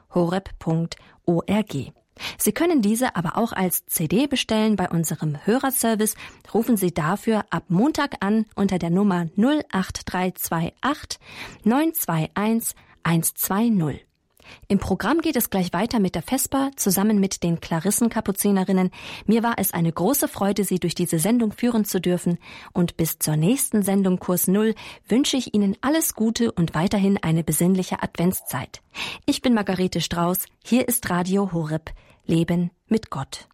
Sie können diese aber auch als CD bestellen bei unserem Hörerservice. Rufen Sie dafür ab Montag an unter der Nummer 08328 921 120. Im Programm geht es gleich weiter mit der Vesper zusammen mit den Klarissenkapuzinerinnen. Mir war es eine große Freude, Sie durch diese Sendung führen zu dürfen. Und bis zur nächsten Sendung Kurs Null wünsche ich Ihnen alles Gute und weiterhin eine besinnliche Adventszeit. Ich bin Margarete Strauß. Hier ist Radio Horeb. Leben mit Gott.